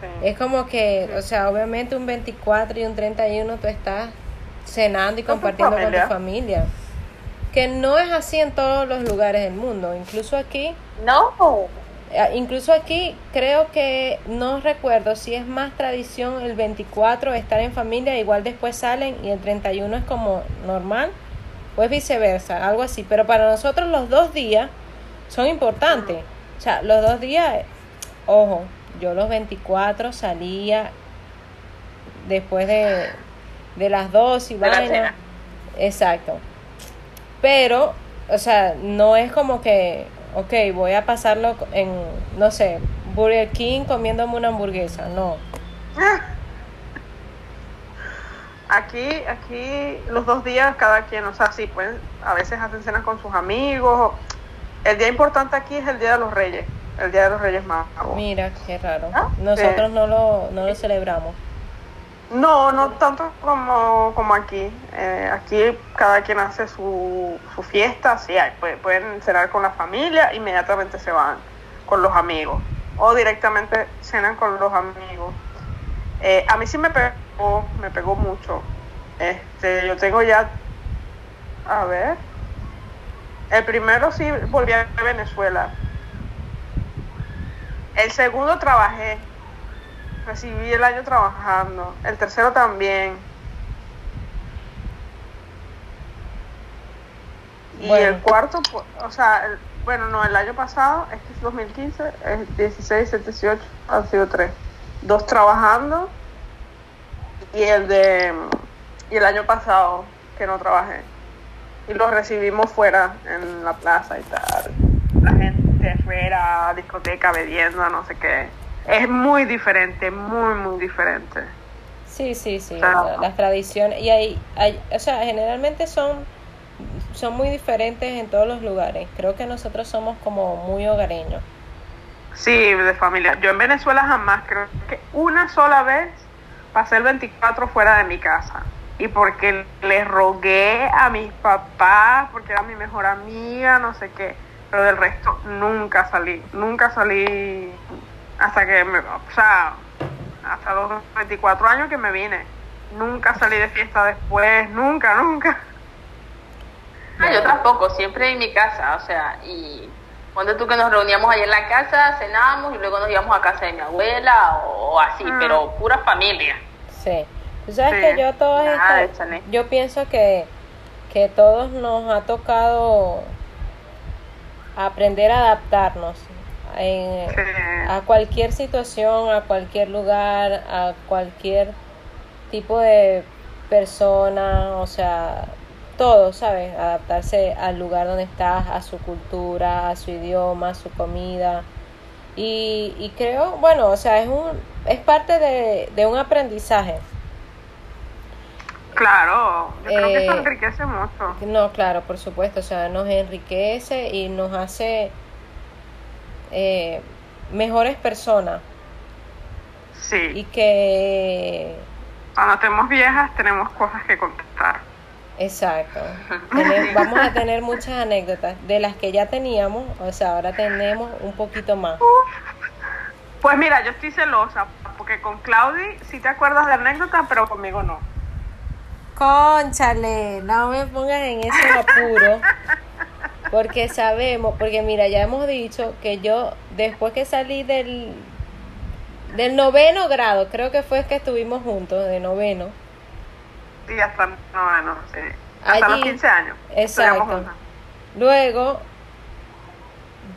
Sí. Es como que, o sea, obviamente un 24 y un 31 tú estás cenando y Con tu compartiendo con familia. tu familia. Que no es así en todos los lugares del mundo. Incluso aquí, No, eh, incluso aquí creo que no recuerdo si es más tradición el 24 estar en familia, igual después salen y el 31 es como normal, o es viceversa, algo así. Pero para nosotros los dos días son importantes. O sea, los dos días, ojo, yo los 24 salía después de, de las dos y De vaina. Exacto. Pero, o sea, no es como que, ok, voy a pasarlo en, no sé, Burger King comiéndome una hamburguesa. No. Aquí, aquí los dos días cada quien, o sea, sí, pues a veces hacen cenas con sus amigos. El día importante aquí es el Día de los Reyes, el Día de los Reyes Magos. Mira, qué raro. Ah, Nosotros sí. no lo, no lo celebramos. No, no tanto como, como aquí. Eh, aquí cada quien hace su, su fiesta, sí, hay, pu- pueden cenar con la familia, inmediatamente se van con los amigos. O directamente cenan con los amigos. Eh, a mí sí me pegó, me pegó mucho. Este, yo tengo ya, a ver, el primero sí volví a Venezuela. El segundo trabajé, recibí el año trabajando. El tercero también. Y Bueno. el cuarto, pues, o sea, el- bueno, no, el año pasado, es que es 2015, es 16, 18, han sido tres. Dos trabajando y el de y el año pasado que no trabajé. Y los recibimos fuera en la plaza y tal. La gente fuera, discoteca, bebiendo, no sé qué. Es muy diferente, muy, muy diferente. Sí, sí, sí. Las tradiciones. Y hay, hay, o sea, generalmente son, son muy diferentes en todos los lugares. Creo que nosotros somos como muy hogareños. Sí, de familia. Yo en Venezuela jamás, creo que una sola vez pasé el 24 fuera de mi casa. Y porque le rogué a mis papás, porque era mi mejor amiga, no sé qué. Pero del resto nunca salí, nunca salí hasta que, me, o sea, hasta los 24 años que me vine. Nunca salí de fiesta después, nunca, nunca. Ah, yo tampoco, siempre en mi casa, o sea, y cuando tú que nos reuníamos ahí en la casa, cenábamos y luego nos íbamos a casa de mi abuela o así, Mm. pero pura familia. Sí. Tú sabes Sí, que yo todas nada estas- yo pienso que, que todos nos ha tocado aprender a adaptarnos en- Sí. a cualquier situación, a cualquier lugar, a cualquier tipo de persona, o sea, todo, ¿sabes? Adaptarse al lugar donde estás, a su cultura, a su idioma, a su comida. Y, y creo, bueno, o sea, es un es parte de, de un aprendizaje. Claro, yo creo que eso Eh, enriquece mucho. No, claro, por supuesto, o sea, nos enriquece y nos hace eh, mejores personas Sí. y que Cuando estemos viejas tenemos cosas que contar. Exacto. Vamos a tener muchas anécdotas de las que ya teníamos, o sea, ahora tenemos un poquito más. Pues mira, yo estoy celosa porque con Claudi sí te acuerdas de anécdotas, pero conmigo no. Conchale, no me pongas en ese apuro. Porque sabemos, porque mira, ya hemos dicho que yo, después que salí del, del noveno grado, creo que fue que estuvimos juntos, de noveno. Sí, hasta no, no, sí. Hasta los Allí, 15 años. Exacto. Luego,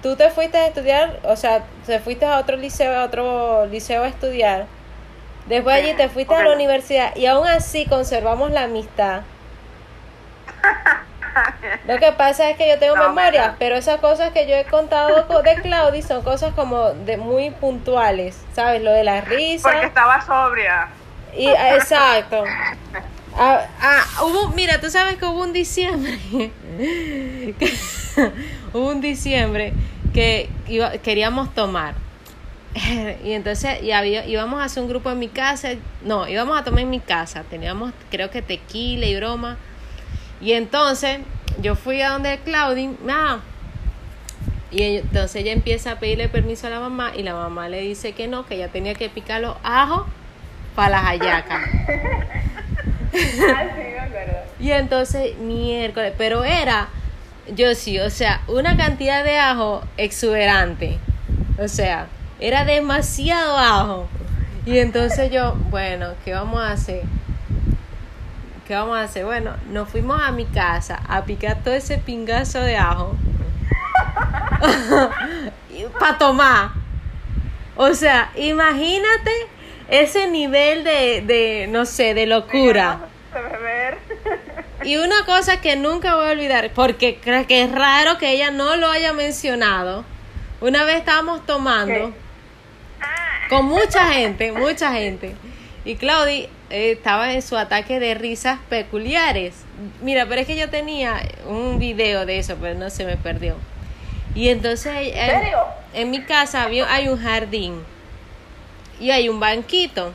tú te fuiste a estudiar, o sea, te fuiste a otro liceo, a otro liceo a estudiar. Después allí te fuiste a la universidad y aún así conservamos la amistad. Lo que pasa es que yo tengo No, memoria, pero esas cosas que yo he contado co- de Claudi son cosas como de muy puntuales, ¿sabes? Lo de la risa. Porque estaba sobria. Y, ah, exacto. Ah, ah, hubo, mira, tú sabes que hubo un diciembre. que- hubo un diciembre que iba- queríamos tomar. Y entonces y había, íbamos a hacer un grupo en mi casa. No, íbamos a tomar en mi casa. Teníamos, creo que tequila y broma. Y entonces yo fui a donde Claudine. Ah, y entonces ella empieza a pedirle permiso a la mamá. Y la mamá le dice que no, que ella tenía que picar los ajos para las hallacas. Ah, sí, me acuerdo. Y entonces, miércoles, pero era, yo sí, o sea, una cantidad de ajo exuberante. O sea, era demasiado ajo. Y entonces yo, bueno, ¿qué vamos a hacer? ¿Qué vamos a hacer? Bueno, nos fuimos a mi casa a picar todo ese pingazo de ajo. Para tomar. O sea, imagínate ese nivel de, de, no sé, de locura. Y una cosa que nunca voy a olvidar, porque creo que es raro que ella no lo haya mencionado. Una vez estábamos tomando con mucha gente, mucha gente. Y Claudi eh, estaba en su ataque de risas peculiares. Mira, pero es que yo tenía un video de eso, pero no se me perdió. Y entonces ¿En en mi casa había, hay un jardín y hay un banquito.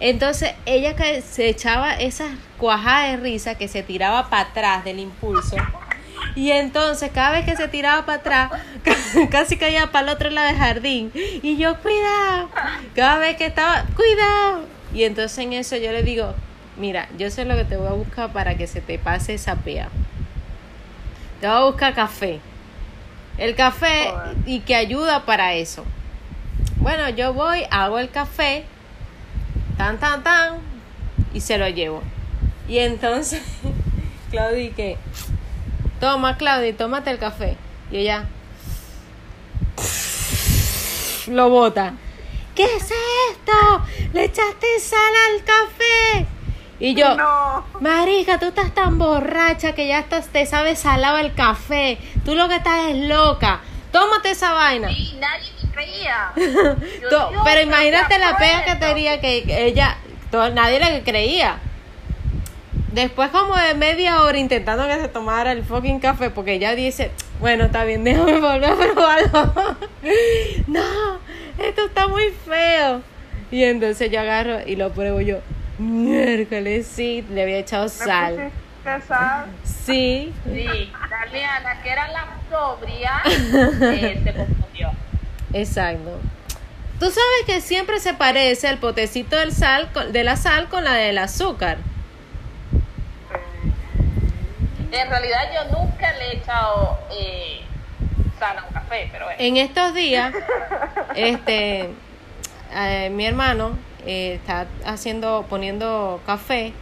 Entonces ella se echaba esas cuajadas de risa que se tiraba para atrás del impulso. Y entonces cada vez que se tiraba para atrás, casi caía para el otro lado del jardín. Y yo, cuidado. Cada vez que estaba, cuidado. Y entonces en eso yo le digo, mira, yo sé lo que te voy a buscar para que se te pase esa pea. Te voy a buscar café. El café y que ayuda para eso. Bueno, yo voy, hago el café, tan, tan, tan, y se lo llevo. Y entonces, Claudia, que, toma, Claudia, tómate el café. Y ella, lo bota. ¿Qué es esto? Le echaste sal al café. Y yo, No. Marica, tú estás tan borracha que ya estás, te sabes salado el café. Tú lo que estás es loca. Tómate esa vaina. Y nadie me creía. Yo, To- Dios, pero imagínate ¿qué la pega que tenía que que ella, todo, nadie le creía. Después como de media hora intentando que se tomara el fucking café porque ella dice, bueno, está bien, déjame volver a probarlo. no, esto está muy feo. Y entonces yo agarro y lo pruebo yo. Miércoles, sí, le había echado sal. sal. Sí, Sí, Daliana, que era la sobria, eh, se confundió. Exacto. Tú sabes que siempre se parece el potecito del sal, de la sal con la del azúcar. En realidad yo nunca le he echado eh, sal a un café, pero bueno. En estos días, este, eh, mi hermano eh, está haciendo, poniendo café.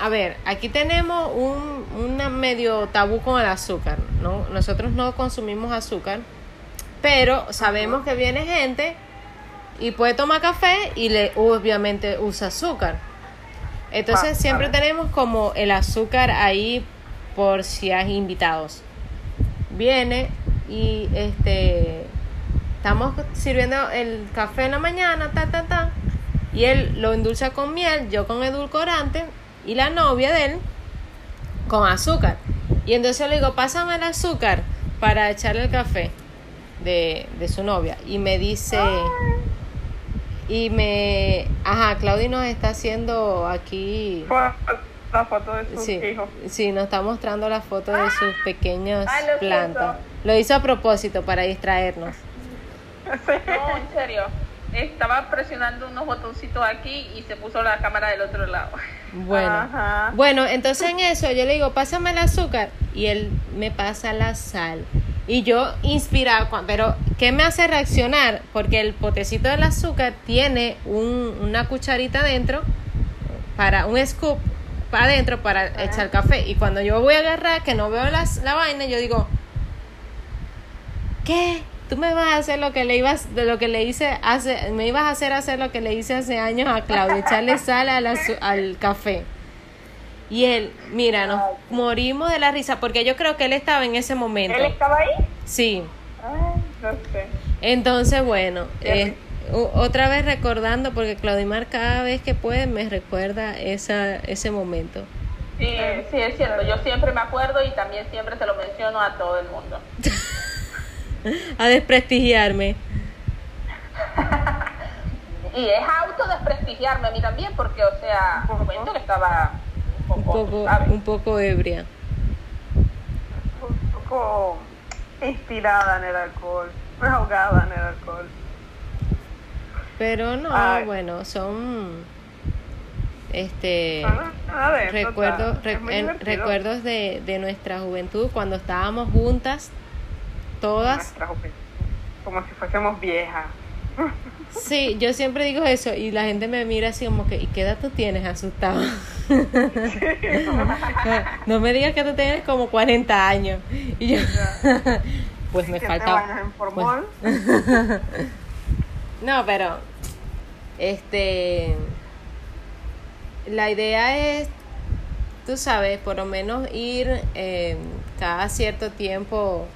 A ver, aquí tenemos un una medio tabú con el azúcar, ¿no? Nosotros no consumimos azúcar, pero sabemos que viene gente y puede tomar café y le obviamente usa azúcar. Entonces Ah, siempre tenemos como el azúcar ahí por si hay invitados. Viene y este estamos sirviendo el café en la mañana, ta ta ta, y él lo endulza con miel, yo con edulcorante y la novia de él con azúcar. Y entonces le digo, pásame el azúcar para echarle el café de, de su novia. Y me dice, y me, ajá, Claudia nos está haciendo aquí, la foto de sus sí, hijos. sí, nos está mostrando la foto de sus pequeñas Ay, lo plantas. siento. Lo hizo a propósito para distraernos. No, en serio. Estaba presionando unos botoncitos aquí y se puso la cámara del otro lado. Bueno. Ajá. Bueno, entonces en eso yo le digo, pásame el azúcar y él me pasa la sal. Y yo inspirado, cua- pero ¿qué me hace reaccionar? Porque el potecito del azúcar tiene un- una cucharita adentro, para un scoop para adentro para echar café. Y cuando yo voy a agarrar, que no veo las- la vaina, yo digo, ¿qué? tú me vas a hacer lo que le ibas, de lo que le hice hace, me ibas a hacer hacer lo que le hice hace años a Claudia, echarle sal al, azu- al café. Y él, mira, nos morimos de la risa porque yo creo que él estaba en ese momento. ¿Él estaba ahí? Sí. Ay, no sé. Entonces, bueno, eh, otra vez recordando, porque Claudimar cada vez que puede me recuerda esa, ese momento. Sí, sí, es cierto. Yo siempre me acuerdo y también siempre se lo menciono a todo el mundo. A desprestigiarme. Y es autodesprestigiarme a mí también, porque, o sea, un momento que estaba un Un poco, poco, ¿sabes? un poco ebria. Un poco inspirada en el alcohol, ahogada en el alcohol. Pero no, Ay. bueno, son este anécdotas, recuerdos rec- en- recuerdos de, de nuestra juventud cuando estábamos juntas todas. Como si fuésemos viejas. Sí, yo siempre digo eso y la gente me mira así como que ¿y qué edad tú tienes asustado? no me digas que tú tienes como 40 años. Y yo pues me Siete falta años en pues-. No, pero este la idea es tú sabes, por lo menos ir eh, cada cierto tiempo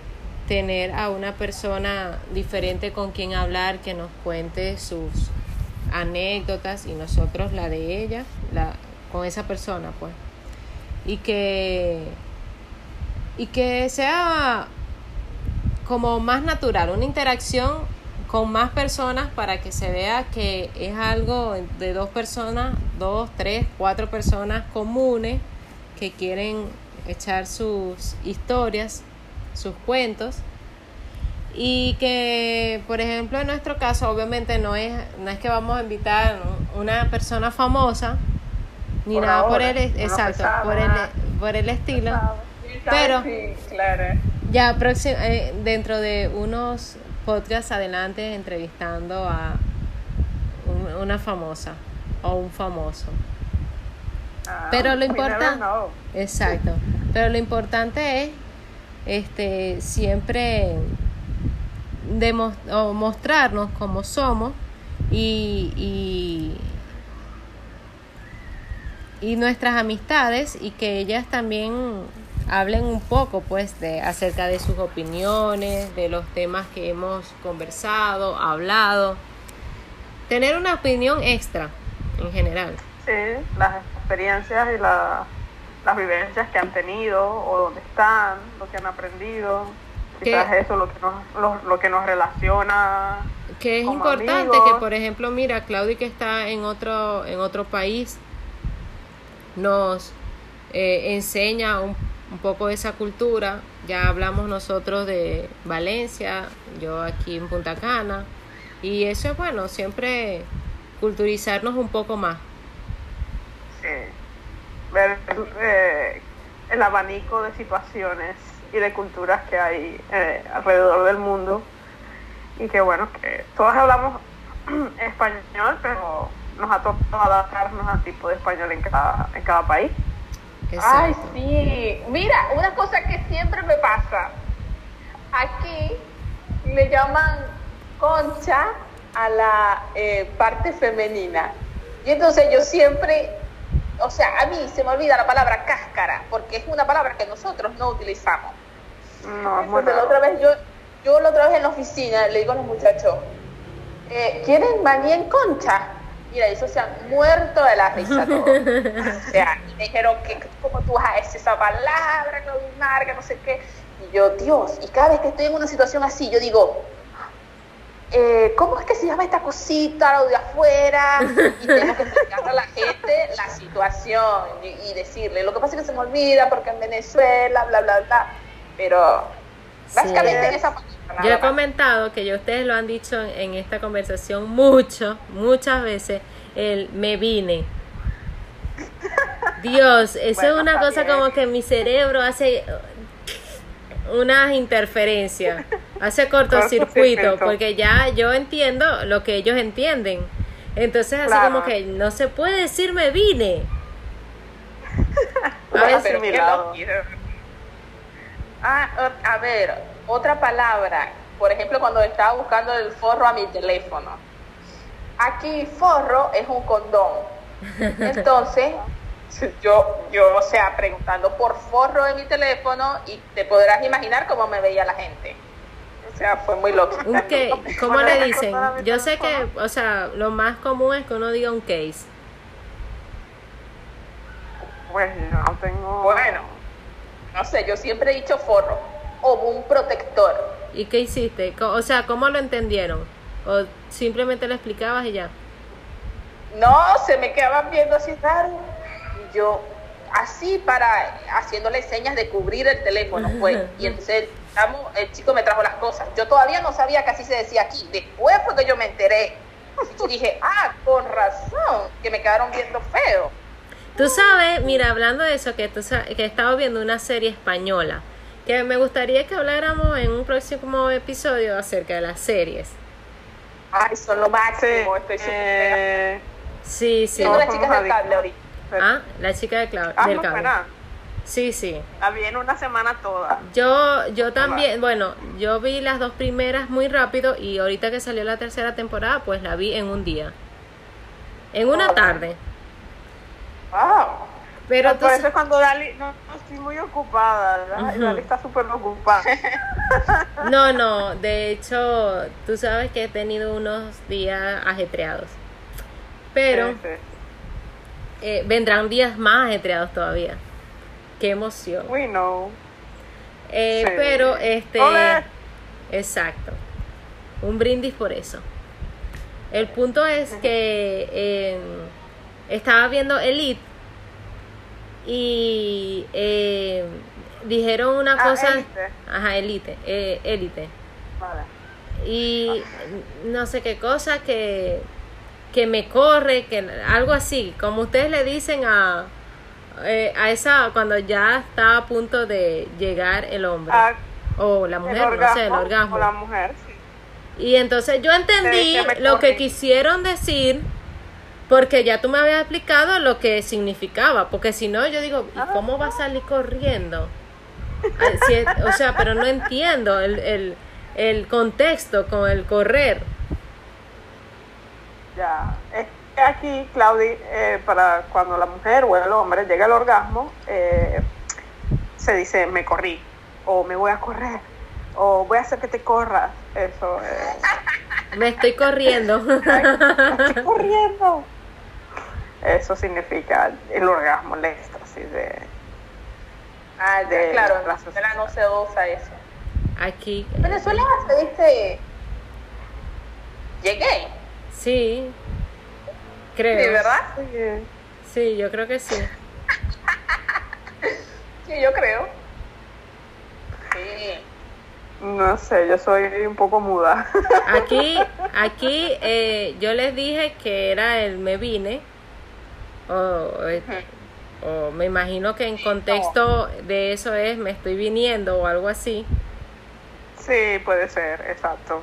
tener a una persona diferente con quien hablar que nos cuente sus anécdotas y nosotros la de ella, la con esa persona, pues. Y que y que sea como más natural, una interacción con más personas para que se vea que es algo de dos personas, dos, tres, cuatro personas comunes que quieren echar sus historias, sus cuentos. Y que por ejemplo en nuestro caso obviamente no es no es que vamos a invitar una persona famosa ni Por nada por el exacto por el por el estilo. Pero- Sí, claro. ya próximo, eh, dentro de unos podcasts adelante entrevistando a un- una famosa o un famoso. Ah, Pero lo we never importa- know. Exacto. Pero lo importante es este siempre demos- o mostrarnos como somos y, y y nuestras amistades y que ellas también hablen un poco pues de acerca de sus opiniones, de los temas que hemos conversado, hablado, tener una opinión extra en general. Sí, las experiencias y la- las vivencias que han tenido o dónde están, lo que han aprendido. Quizás eso lo que nos, lo, lo que nos relaciona. Que es como importante amigos. que, por ejemplo, mira, Claudia que está en otro, en otro país, nos eh, enseña un, un poco esa cultura. Ya hablamos nosotros de Valencia, yo aquí en Punta Cana. Y eso es bueno, siempre culturizarnos un poco más. Sí. Ver eh, el abanico de situaciones y de culturas que hay eh, alrededor del mundo. Y que bueno, que todos hablamos español, pero nos ha tocado adaptarnos al tipo de español en cada, en cada país. Ay, sí. Mira, una cosa que siempre me pasa. Aquí le llaman concha a la eh, parte femenina. Y entonces yo siempre, o sea, a mí se me olvida la palabra cáscara, porque es una palabra que nosotros no utilizamos. No, muy Entonces, la otra vez yo, yo la otra vez en la oficina le digo a los muchachos, eh, ¿quieren maní en concha? Mira, eso se han muerto de la risa todos. O sea, y me dijeron que como tú vas a decir esa palabra, Claudimar, que no sé qué. Y yo, Dios, y cada vez que estoy en una situación así, yo digo, eh, ¿cómo es que se llama esta cosita, lo de afuera? Y tengo que explicarle a la gente la situación y, y decirle, lo que pasa es que se me olvida porque en Venezuela, bla, bla, bla. Pero básicamente Sí. en esa. Yo he comentado que ya ustedes lo han dicho en, esta conversación mucho, muchas veces, el me vine. Dios, eso Bueno, es una cosa bien. como que mi cerebro hace unas interferencias, hace cortocircuito, porque ya yo entiendo lo que ellos entienden. Entonces así Claro. como que no se puede decir me vine. A veces- pero qué asimilado. loco. Ah, o- a ver, otra palabra por ejemplo, cuando estaba buscando el forro a mi teléfono. Aquí forro es un condón. Entonces, yo, yo, o sea, preguntando por forro de mi teléfono y te podrás imaginar cómo me veía la gente. O sea, fue muy loco. Un que, ¿Cómo le dicen? Yo sé que, o sea, lo más común es que uno diga un case. Pues yo no tengo. Bueno, no sé, yo siempre he dicho forro o un protector. ¿Y qué hiciste? O sea, ¿cómo lo entendieron? ¿O simplemente lo explicabas y ya? No, se me quedaban viendo así raro. Y yo, así para, haciéndole señas de cubrir el teléfono, fue. Y entonces chamo, el chico me trajo las cosas. Yo todavía no sabía que así se decía aquí. Después fue que yo me enteré. Y dije, ah, con razón, que me quedaron viendo feo. Tú sabes, mira, hablando de eso, que, tú sa- que he estado viendo una serie española, que me gustaría que habláramos en un próximo episodio acerca de las series. Ay, son lo Sí, máximo. Estoy súper pegada. eh, Sí, sí. Tengo no, las chicas del cable ahorita. Ah, la chica de cla- ah, del no, cable. espera. Sí, sí. La vi en una semana toda. Yo, yo también, bueno, yo vi las dos primeras muy rápido y ahorita que salió la tercera temporada, pues la vi en un día. En una Oh. tarde. Wow. Pero tú por sa- eso es cuando Dali, no, no, estoy muy ocupada, ¿verdad? Y Ujú. Dali está súper ocupada. No, no, de hecho, tú sabes que he tenido unos días ajetreados. Pero Sí, sí. eh, vendrán días más ajetreados todavía. Qué emoción. We know. Eh, Sí. Pero, este. Exacto. Un brindis por eso. El punto es que eh, estaba viendo Elite y eh, dijeron una Ah, cosa. Élite. Ajá, Elite. eh, Elite. Vale. Y no sé qué cosa que, que me corre, que algo así, como ustedes le dicen a, eh, a esa, cuando ya está a punto de llegar el hombre. Ah, o la mujer, no sé, el orgasmo. O la mujer, sí. Y entonces yo entendí Que- lo que quisieron decir, porque ya tú me habías explicado lo que significaba, porque si no, yo digo, ¿y Ah. cómo va a salir corriendo? Si es- o sea, pero no entiendo el, el, el contexto con el correr. Ya. Es aquí, Claudi, eh, para cuando la mujer o el hombre llega al orgasmo, eh, se dice me corrí, o me voy a correr, o voy a hacer que te corras. Eso, eh, Me estoy corriendo. estoy corriendo. Eso significa el orgasmo, el éxtasis de. Ah, De claro, en la Venezuela no se usa eso. Aquí. En Venezuela se dice. Llegué. Sí. Creo. Sí, ¿verdad? Sí, Sí, yo creo que sí. Sí, yo creo. Sí. No sé, yo soy un poco muda. Aquí, aquí eh, yo les dije que era el me vine. O, eh, o me imagino que en contexto de eso es me estoy viniendo o algo así. Sí, puede ser, exacto.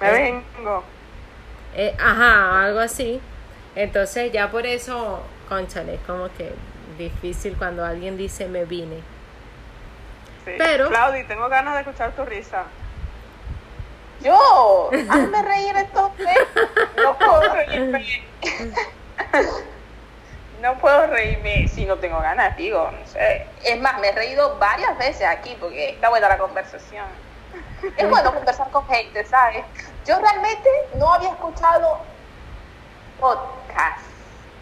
Me Eh. vengo. Eh, ajá, algo así. Entonces ya por eso, conchale, es como que difícil cuando alguien dice me vine. Sí. Pero- Claudi, tengo ganas de escuchar tu risa. Yo, hazme reír entonces. No puedo reírme. No puedo reírme si no tengo ganas, digo. No sé. Es más, me he reído varias veces aquí porque está buena la conversación. Es bueno conversar con gente, ¿sabes? Yo realmente no había escuchado podcast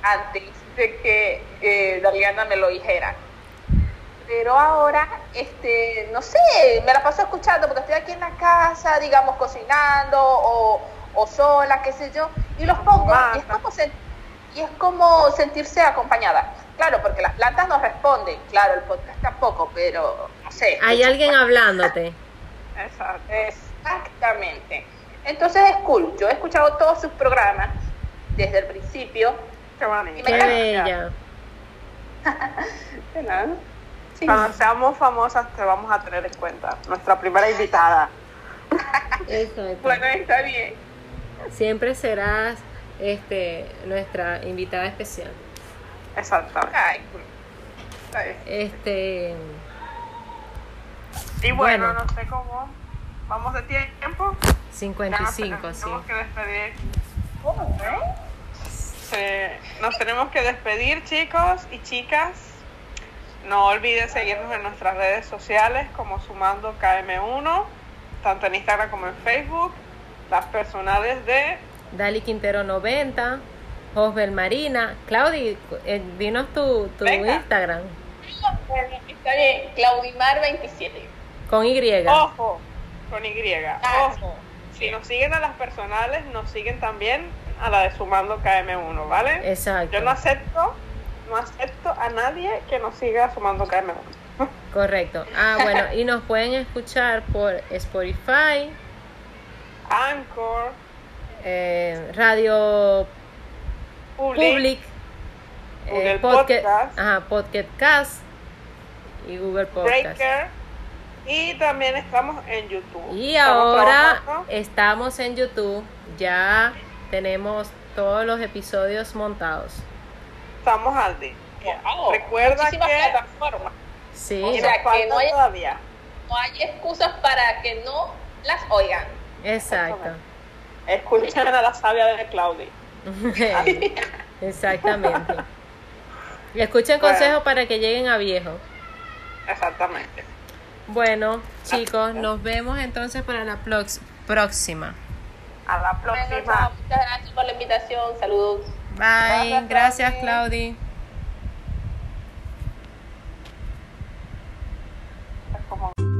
antes de que eh, Daliana me lo dijera. Pero ahora, este, no sé, me la paso escuchando porque estoy aquí en la casa, digamos, cocinando o, o sola, qué sé yo, y los pongo y es, como sen- y es como sentirse acompañada. Claro, porque las plantas no responden, claro, el podcast tampoco, pero no sé. Hay alguien hablándote. Exactamente. Entonces es cool. Yo he escuchado todos sus programas desde el principio. Qué bonito. Qué bella. De nada. Sí. Cuando seamos famosas te vamos a tener en cuenta. Nuestra primera invitada. Exacto. Bueno, está bien. Siempre serás este nuestra invitada especial. Ay. Está bien. Este Y bueno, Bueno. no sé cómo vamos de tiempo. 55, nos sí. tenemos que despedir. Sí, nos tenemos que despedir, chicos y chicas. No olviden seguirnos en nuestras redes sociales como Sumando KM1, tanto en Instagram como en Facebook. Las personales de Dali Quintero 90, Josbel Marina. Claudi, eh, dinos tu, tu Venga. Instagram. Está bien, Claudimar27. Con Y. Ojo con Y. Ah, Ojo. Si nos siguen a las personales, nos siguen también a la de Sumando KM1, ¿vale? Exacto. Yo no acepto, no acepto a nadie que nos siga Sumando KM1. Correcto. Ah, bueno, y nos pueden escuchar por Spotify, Anchor, eh, Radio Public, Public, Google eh, Podca- Podcast. ajá, Podcast Cast y Google Podcast. Breaker y también estamos en YouTube. Y Estamos ahora trabajando. estamos en YouTube, ya tenemos todos los episodios montados. estamos al día. Wow, Recuerda muchísimas que plataformas. Sí, O sea, nos falta que no hay- todavía. No hay excusas para que no las oigan. exacto. Escuchan a la sabia de Claudia. Exactamente. Y escuchen consejos para que lleguen a viejo, Exactamente. Bueno, chicos, nos vemos entonces para la próxima. A la próxima. Muchas gracias por la invitación. Saludos. Bye. Bye. Gracias, Claudi. Claudi.